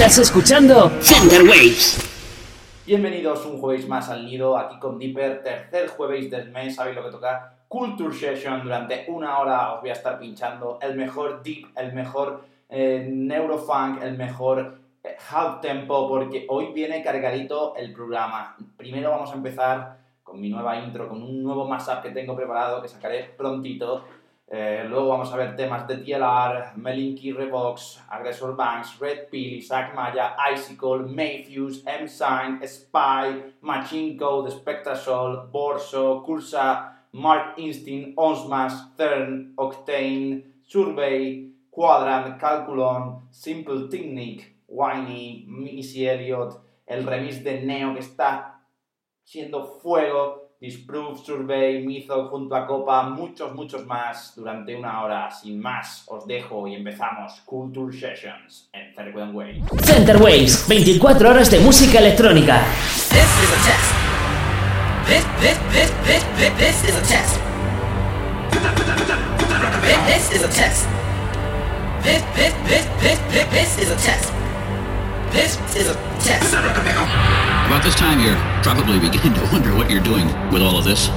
Estás escuchando Center Waves. Bienvenidos un jueves más al nido, aquí con Dipper, tercer jueves del mes, sabéis lo que toca, Culture Session, durante una hora os voy a estar pinchando el mejor deep, el mejor eh, neurofunk, el mejor eh, half tempo, porque hoy viene cargadito el programa. Primero vamos a empezar con mi nueva intro, con un nuevo mashup que tengo preparado, que sacaré prontito, eh, luego vamos a ver temas de TLR, Melinky Revox, Aggressor Banks, Red Pill, Isaac Maya, Icicle, Mayfuse, M-Sign, Spy, Machine Code, Spectrasol, Borso, Cursa, Mark Instinct, Onsmas, Thern, Octane, Survey, Quadrant, Calculon, Simple Technique, Whiny, Missy Elliott, el remix de Neo que está siendo fuego, Disprove, Survey, Mizo junto a Copa, muchos, muchos más durante una hora. Sin más, os dejo y empezamos Culture Sessions en Center Waves. Center Waves, 24 horas de música electrónica. This is a test. This, this, this, this, this, this is a test. This, this is a test. This, this, this, this, this, this is a test. This is a test. About this time, you're probably beginning to wonder what you're doing with all of this.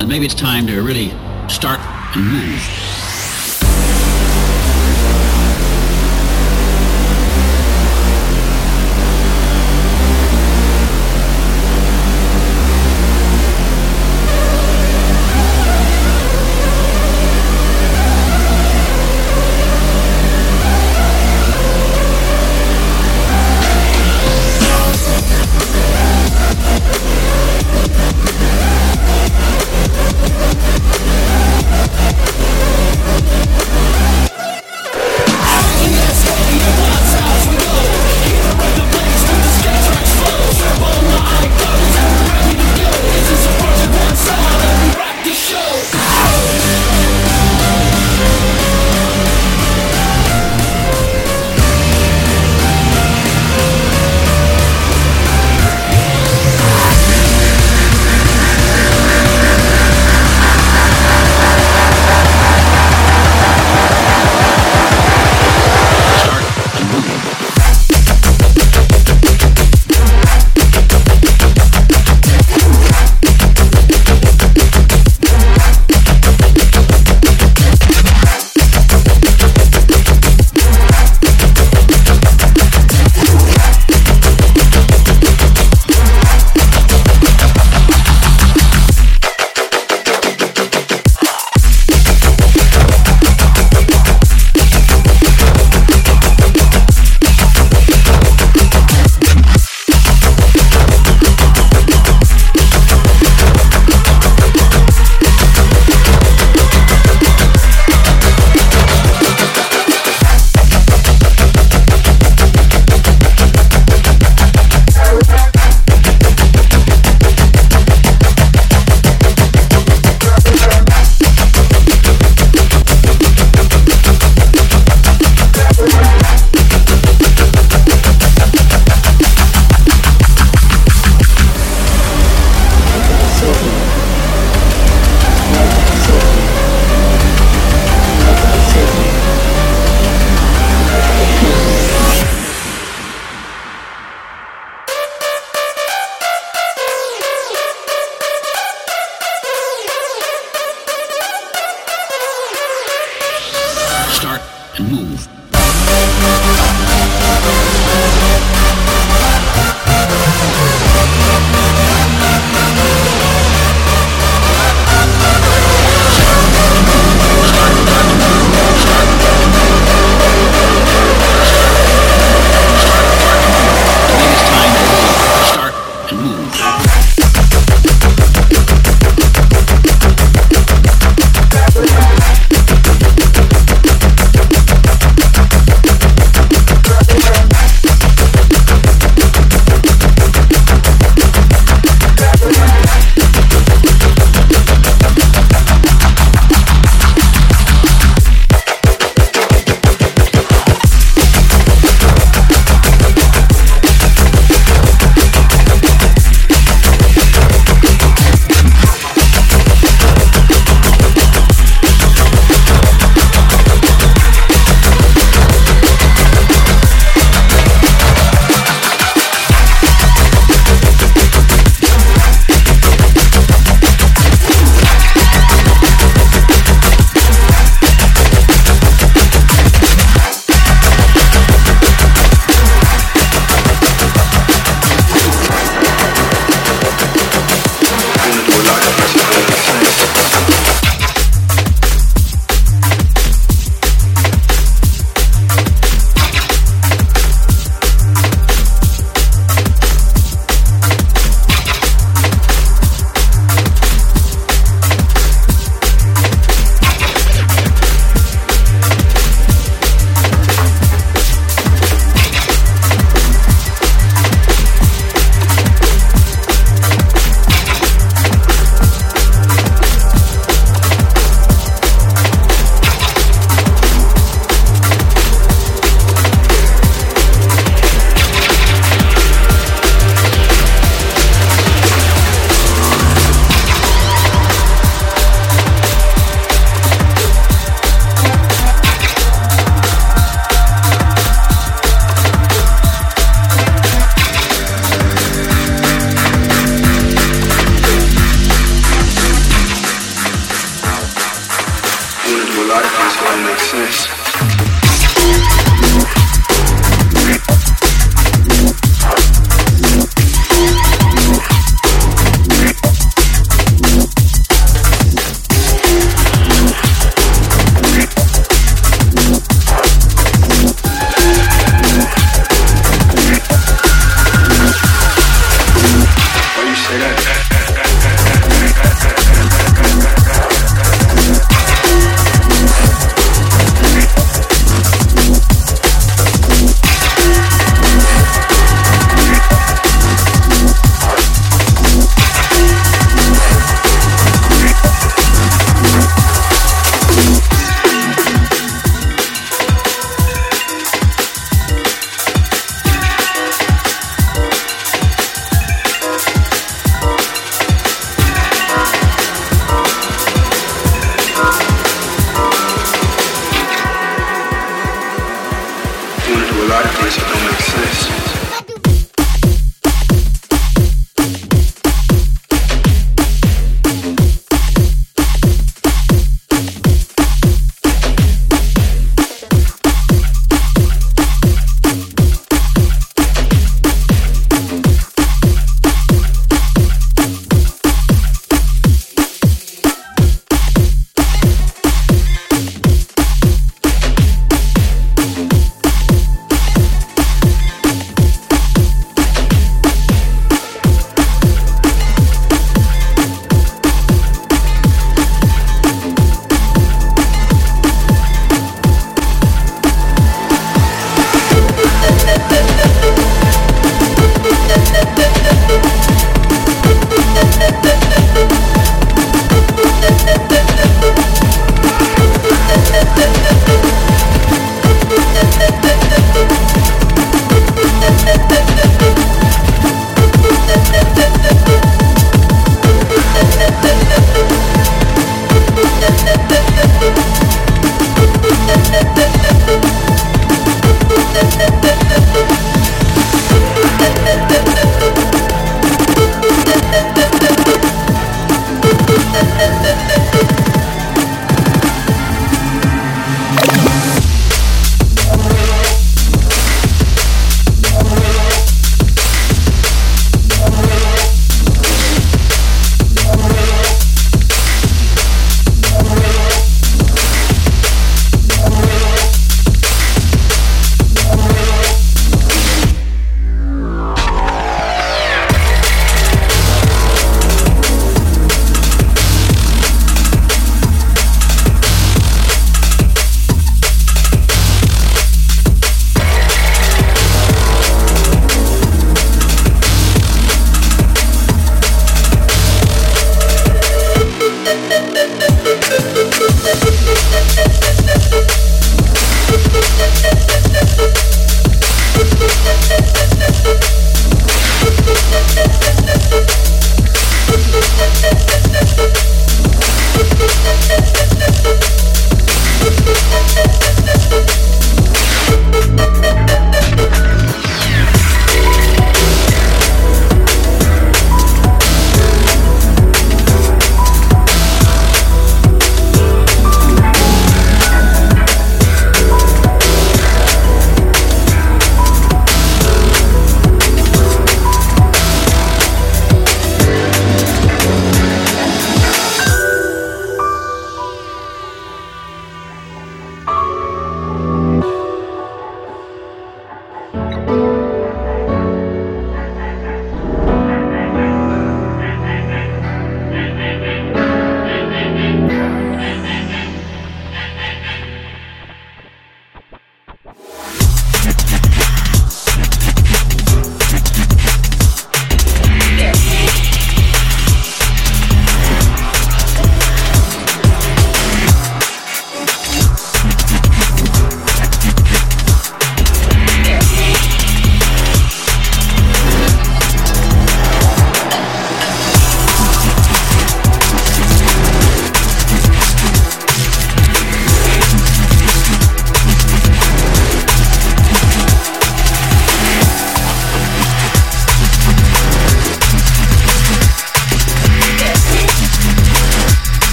And maybe it's time to really start and move.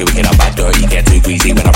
que we up bother, he get too greasy when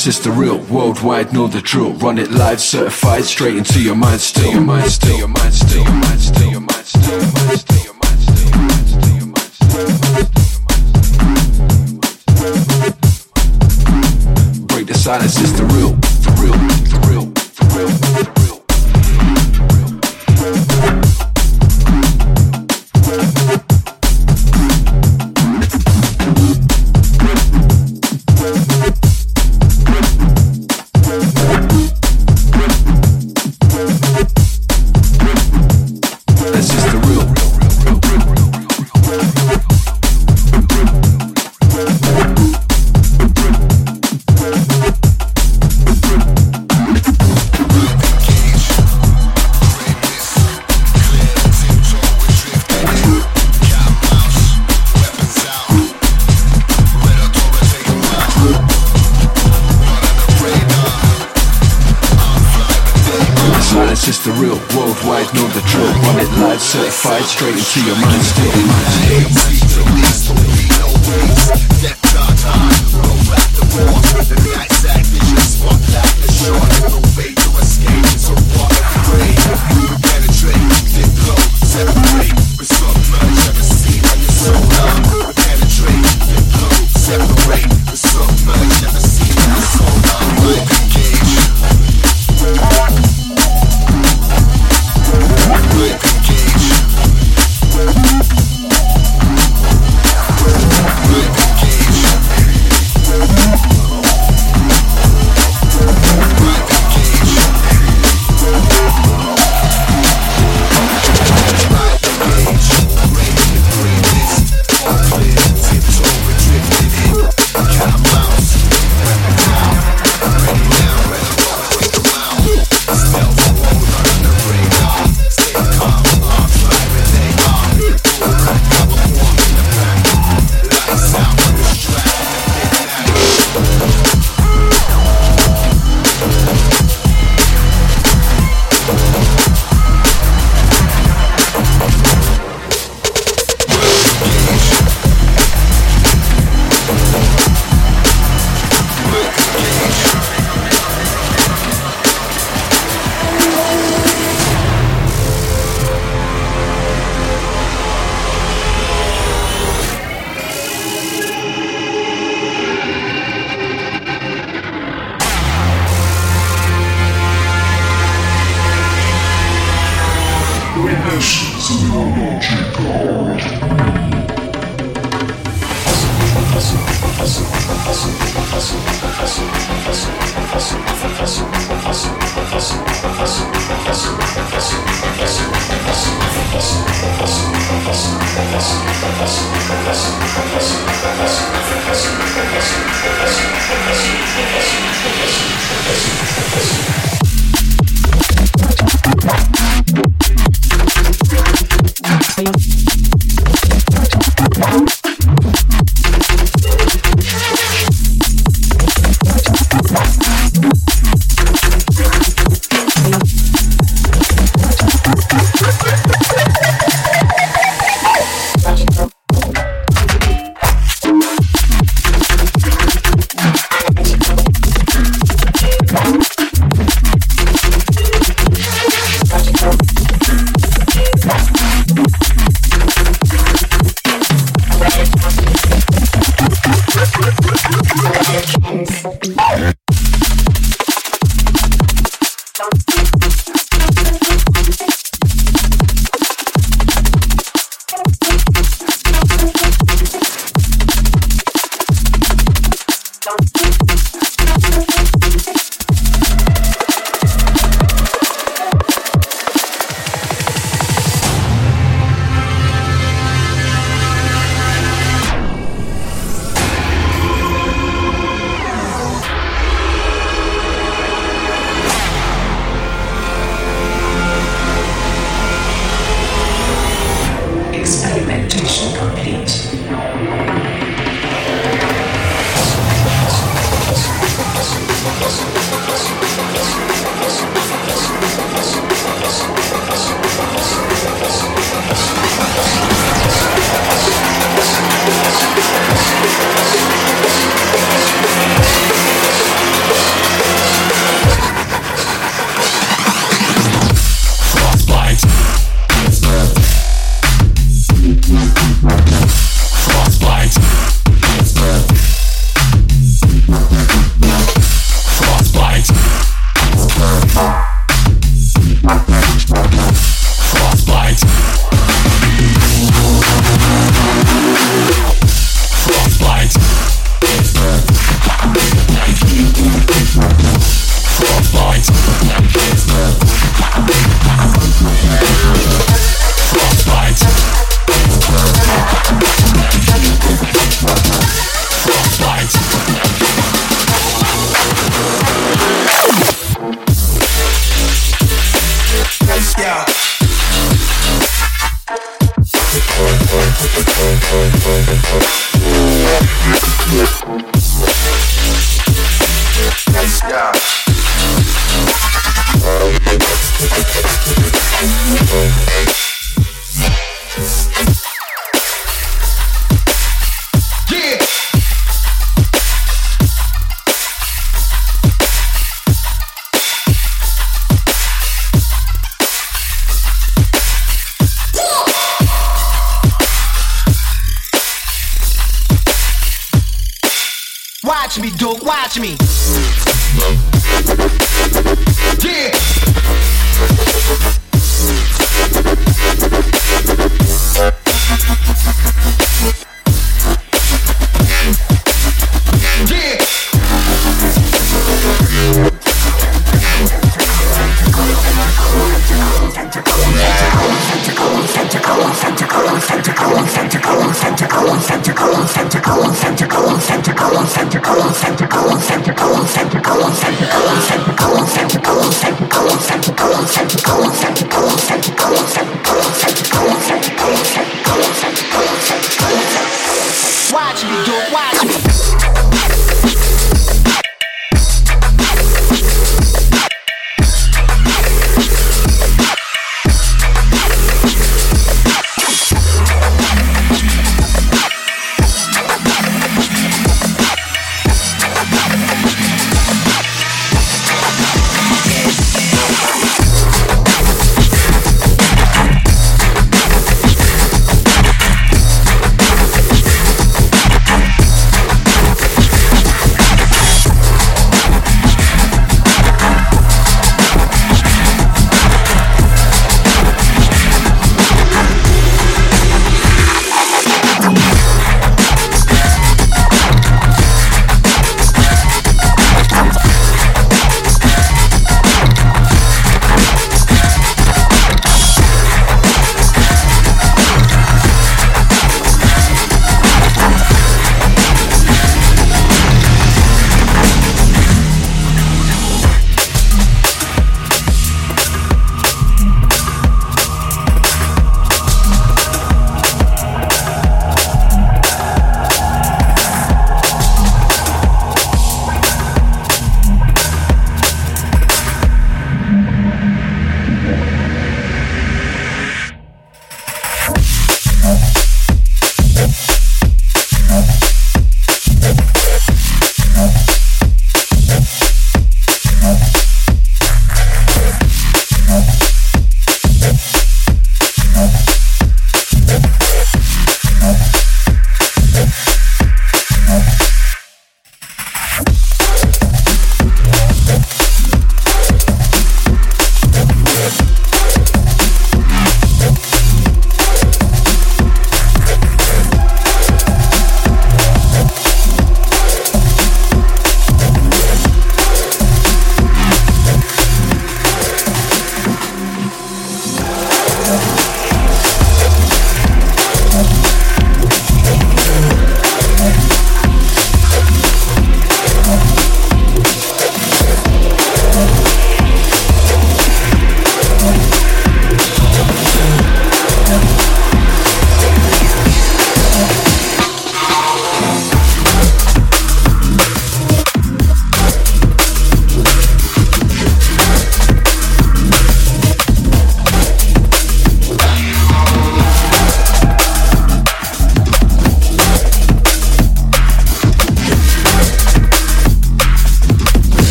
Silence, it's the real. Worldwide, know the drill. Run it live, certified, straight into your mind. Still your mind, still your mind, still your mind, still your mind, still your mind, still your mind, still your mind, still your mind, still your mind. Break the silence, it's Fight straight into your mind state. Watch me. Yeah.